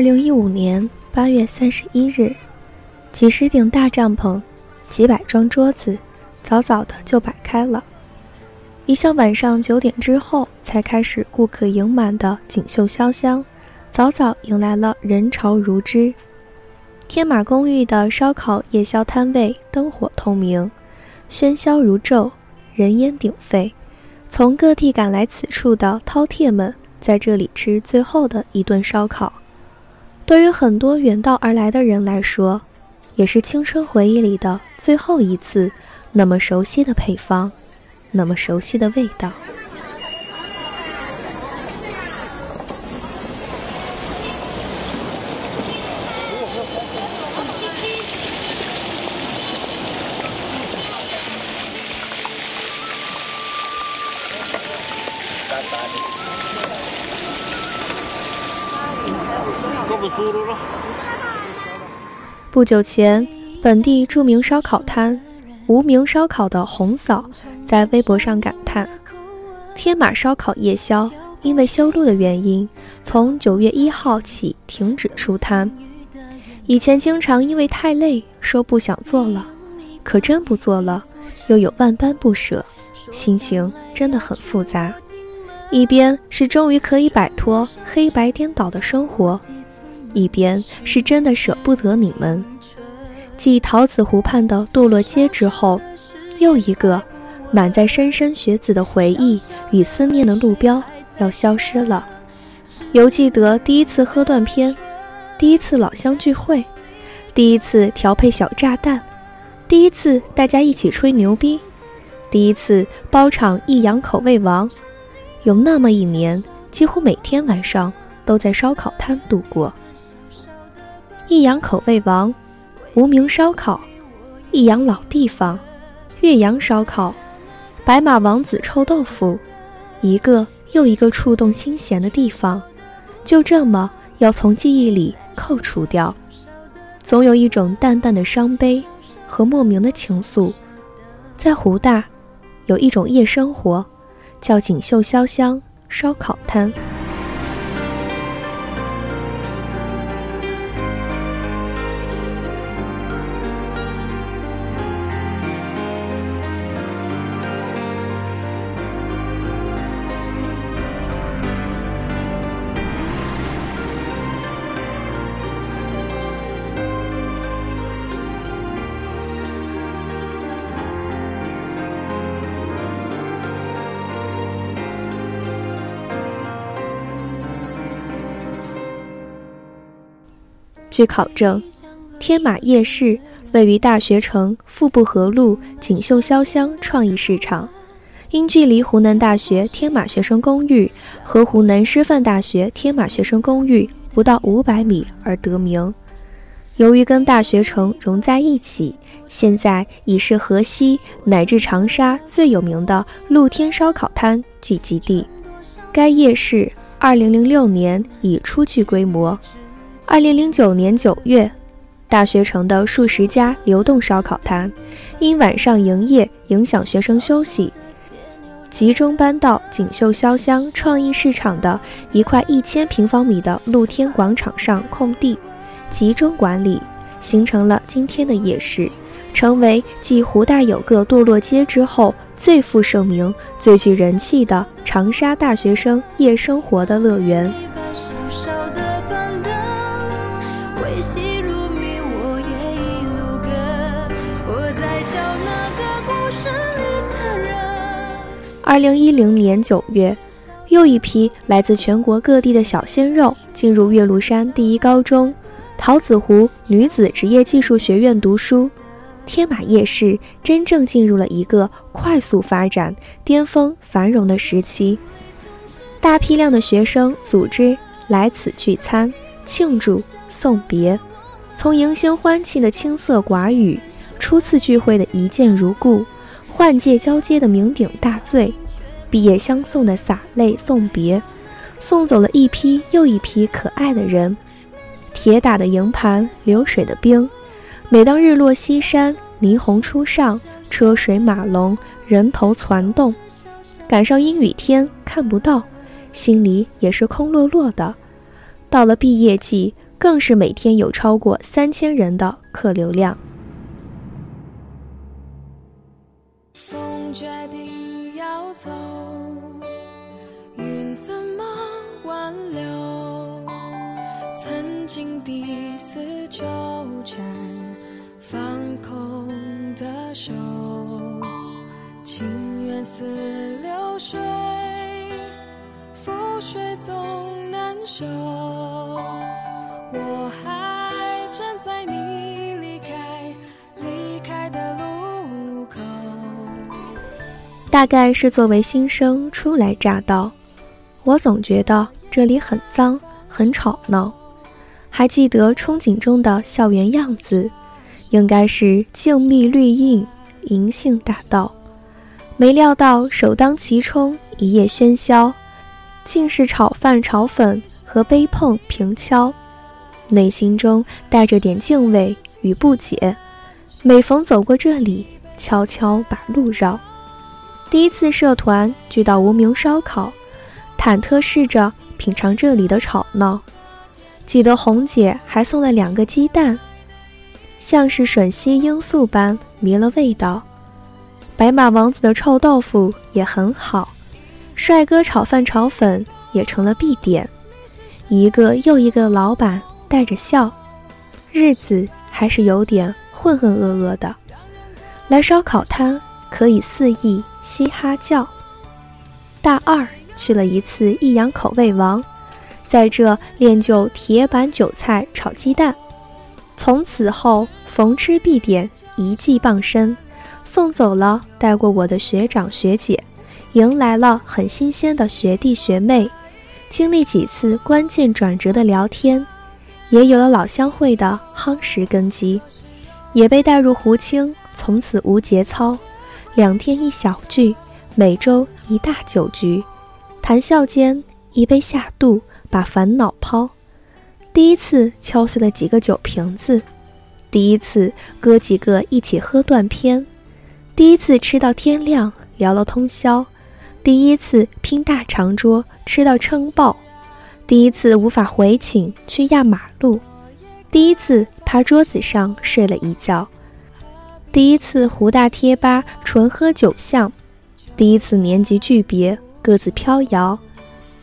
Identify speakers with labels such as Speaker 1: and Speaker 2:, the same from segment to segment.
Speaker 1: 二零一五年八月三十一日，几十顶大帐篷，几百张桌子，早早的就摆开了。一向晚上九点之后才开始顾客盈满的锦绣潇湘，早早迎来了人潮如织。天马公寓的烧烤夜宵摊位灯火通明，喧嚣如昼，人烟鼎沸。从各地赶来此处的饕餮们，在这里吃最后的一顿烧烤。对于很多远道而来的人来说，也是青春回忆里的最后一次，那么熟悉的配方，那么熟悉的味道。不久前，本地著名烧烤摊“无名烧烤”的红嫂在微博上感叹：“天马烧烤夜宵因为修路的原因，从九月一号起停止出摊。以前经常因为太累说不想做了，可真不做了，又有万般不舍，心情真的很复杂。”一边是终于可以摆脱黑白颠倒的生活，一边是真的舍不得你们。继桃子湖畔的堕落街之后，又一个满载莘莘学子的回忆与思念的路标要消失了。犹记得第一次喝断片，第一次老乡聚会，第一次调配小炸弹，第一次大家一起吹牛逼，第一次包场益阳口味王。有那么一年，几乎每天晚上都在烧烤摊度过。益阳口味王，无名烧烤，益阳老地方，岳阳烧烤，白马王子臭豆腐，一个又一个触动心弦的地方，就这么要从记忆里扣除掉。总有一种淡淡的伤悲和莫名的情愫。在湖大，有一种夜生活。叫锦绣潇湘烧烤摊。据考证，天马夜市位于大学城富布河路锦绣潇湘创意市场，因距离湖南大学天马学生公寓和湖南师范大学天马学生公寓不到五百米而得名。由于跟大学城融在一起，现在已是河西乃至长沙最有名的露天烧烤摊聚集地。该夜市二零零六年已初具规模。二零零九年九月，大学城的数十家流动烧烤摊因晚上营业影响学生休息，集中搬到锦绣潇湘创意市场的一块一千平方米的露天广场上空地，集中管理，形成了今天的夜市，成为继湖大有个堕落街之后最负盛名、最具人气的长沙大学生夜生活的乐园。二零一零年九月，又一批来自全国各地的小鲜肉进入岳麓山第一高中桃子湖女子职业技术学院读书，天马夜市真正进入了一个快速发展、巅峰繁荣的时期。大批量的学生组织来此聚餐、庆祝、送别，从迎新欢庆的青涩寡语，初次聚会的一见如故。换届交接的酩酊大醉，毕业相送的洒泪送别，送走了一批又一批可爱的人。铁打的营盘，流水的兵。每当日落西山，霓虹初上，车水马龙，人头攒动。赶上阴雨天看不到，心里也是空落落的。到了毕业季，更是每天有超过三千人的客流量。
Speaker 2: 决定要走，云怎么挽留？曾经抵死纠缠，放空的手，情缘似流水，覆水总难收。
Speaker 1: 大概是作为新生初来乍到，我总觉得这里很脏、很吵闹。还记得憧憬中的校园样子，应该是静谧绿荫、银杏大道。没料到首当其冲，一夜喧嚣，竟是炒饭、炒粉和杯碰平敲。内心中带着点敬畏与不解，每逢走过这里，悄悄把路绕。第一次社团聚到无名烧烤，忐忑试着品尝这里的吵闹。记得红姐还送了两个鸡蛋，像是吮吸罂粟般迷了味道。白马王子的臭豆腐也很好，帅哥炒饭炒粉也成了必点。一个又一个老板。带着笑，日子还是有点浑浑噩噩的。来烧烤摊可以肆意嘻哈叫。大二去了一次益阳口味王，在这练就铁板韭菜炒鸡蛋。从此后逢吃必点，一技傍身，送走了带过我的学长学姐，迎来了很新鲜的学弟学妹。经历几次关键转折的聊天。也有了老乡会的夯实根基，也被带入胡青，从此无节操，两天一小聚，每周一大酒局，谈笑间一杯下肚，把烦恼抛。第一次敲碎了几个酒瓶子，第一次哥几个一起喝断片，第一次吃到天亮聊了通宵，第一次拼大长桌吃到撑爆。第一次无法回寝去压马路，第一次趴桌子上睡了一觉，第一次湖大贴吧纯喝酒巷，第一次年级巨别各自飘摇，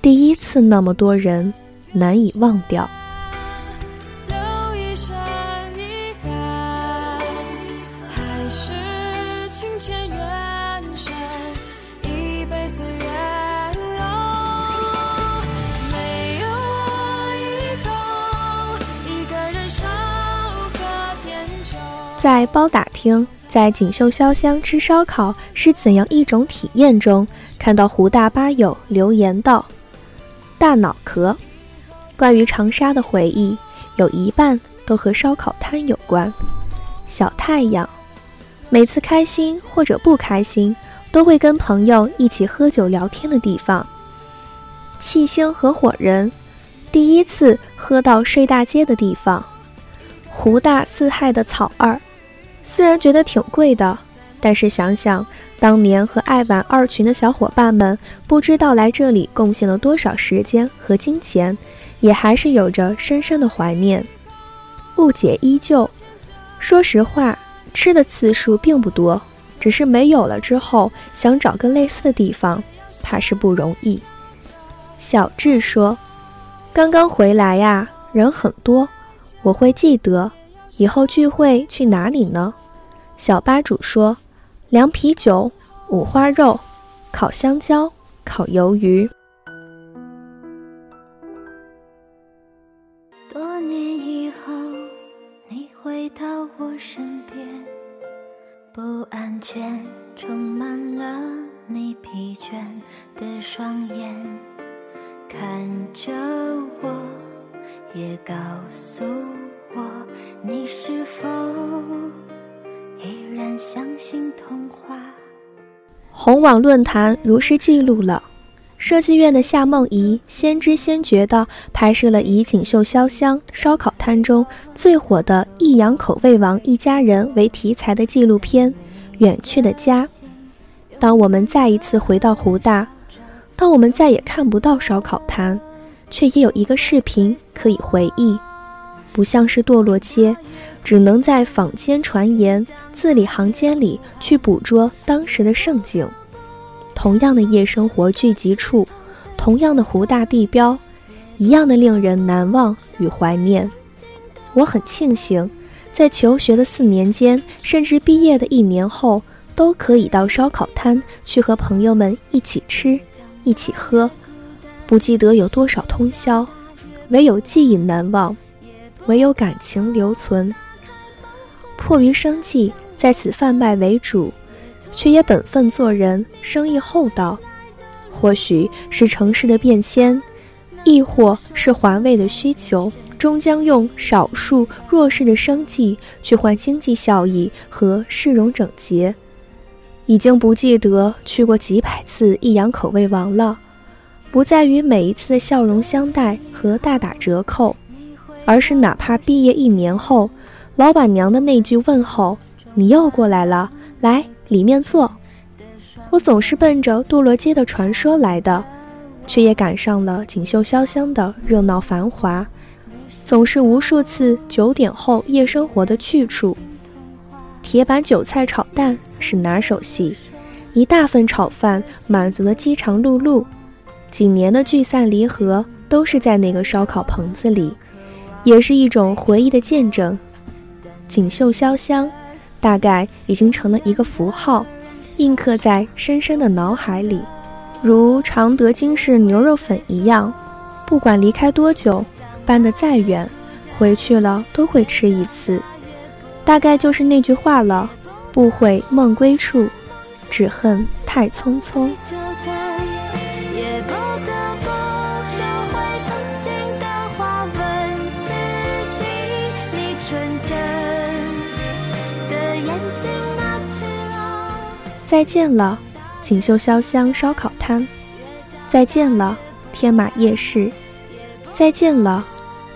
Speaker 1: 第一次那么多人难以忘掉。在包打听，在锦绣潇湘吃烧烤是怎样一种体验中，看到湖大吧友留言道：“大脑壳，关于长沙的回忆有一半都和烧烤摊有关。小太阳，每次开心或者不开心，都会跟朋友一起喝酒聊天的地方。气星合伙人，第一次喝到睡大街的地方。湖大四害的草二。”虽然觉得挺贵的，但是想想当年和爱玩二群的小伙伴们，不知道来这里贡献了多少时间和金钱，也还是有着深深的怀念。误解依旧。说实话，吃的次数并不多，只是没有了之后，想找个类似的地方，怕是不容易。小智说：“刚刚回来呀，人很多，我会记得。”以后聚会去哪里呢？小吧主说：“凉啤酒、五花肉、烤香蕉、烤鱿鱼。”
Speaker 2: 多年以后，你回到我身边，不安全充满了你疲倦的双眼，看着我，也告诉。你是否依然相信童话？
Speaker 1: 红网论坛如实记录了设计院的夏梦怡先知先觉地拍摄了以锦绣潇湘烧烤摊中最火的益阳口味王一家人为题材的纪录片《远去的家》。当我们再一次回到湖大，当我们再也看不到烧烤摊，却也有一个视频可以回忆。不像是堕落街，只能在坊间传言、字里行间里去捕捉当时的盛景。同样的夜生活聚集处，同样的湖大地标，一样的令人难忘与怀念。我很庆幸，在求学的四年间，甚至毕业的一年后，都可以到烧烤摊去和朋友们一起吃，一起喝。不记得有多少通宵，唯有记忆难忘。唯有感情留存。迫于生计，在此贩卖为主，却也本分做人，生意厚道。或许是城市的变迁，亦或是环卫的需求，终将用少数弱势的生计去换经济效益和市容整洁。已经不记得去过几百次益阳口味王了，不在于每一次的笑容相待和大打折扣。而是哪怕毕业一年后，老板娘的那句问候：“你又过来了，来里面坐。”我总是奔着堕落街的传说来的，却也赶上了锦绣潇湘的热闹繁华，总是无数次九点后夜生活的去处。铁板韭菜炒蛋是拿手戏，一大份炒饭满足了饥肠辘辘。几年的聚散离合都是在那个烧烤棚子里。也是一种回忆的见证，锦绣潇湘，大概已经成了一个符号，印刻在深深的脑海里，如常德金氏牛肉粉一样，不管离开多久，搬得再远，回去了都会吃一次。大概就是那句话了：不悔梦归处，只恨太匆匆。再见了，锦绣潇湘烧烤摊；再见了，天马夜市；再见了，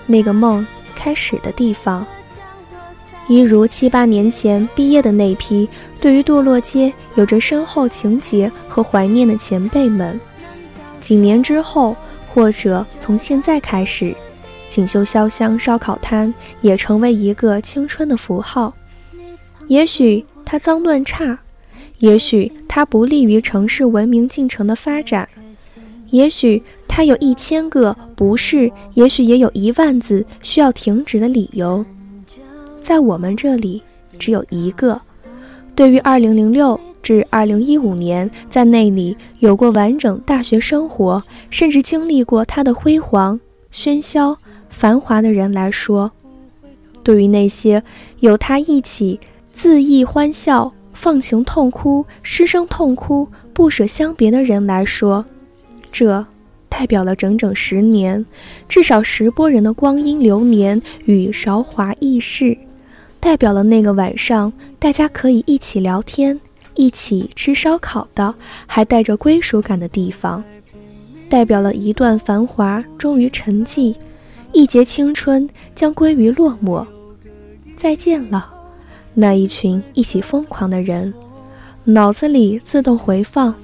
Speaker 1: 那个梦开始的地方。一如七八年前毕业的那批，对于堕落街有着深厚情结和怀念的前辈们，几年之后，或者从现在开始，锦绣潇湘烧烤摊也成为一个青春的符号。也许它脏乱差。也许它不利于城市文明进程的发展，也许它有一千个不是，也许也有一万字需要停止的理由，在我们这里只有一个。对于2006至2015年在那里有过完整大学生活，甚至经历过它的辉煌、喧嚣、繁华的人来说，对于那些有他一起恣意欢笑。放情痛哭、失声痛哭、不舍相别的人来说，这代表了整整十年，至少十波人的光阴流年与韶华易逝，代表了那个晚上大家可以一起聊天、一起吃烧烤的，还带着归属感的地方，代表了一段繁华终于沉寂，一节青春将归于落寞。再见了。那一群一起疯狂的人，脑子里自动回放。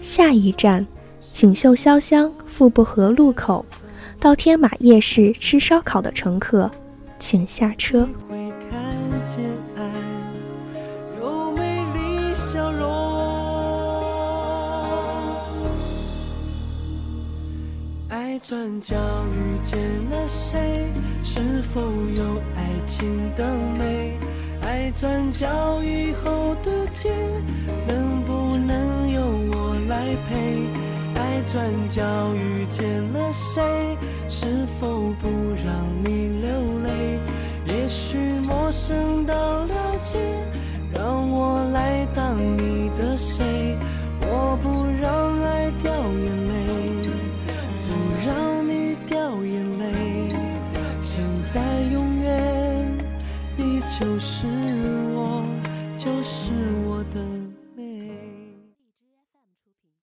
Speaker 1: 下一站，锦绣潇湘富布河路口，到天马夜市吃烧烤的乘客，请下车。爱转角遇见了谁？是否有爱情的美？爱转角以后的街，能不能由我来陪？爱转角遇见了谁？是否不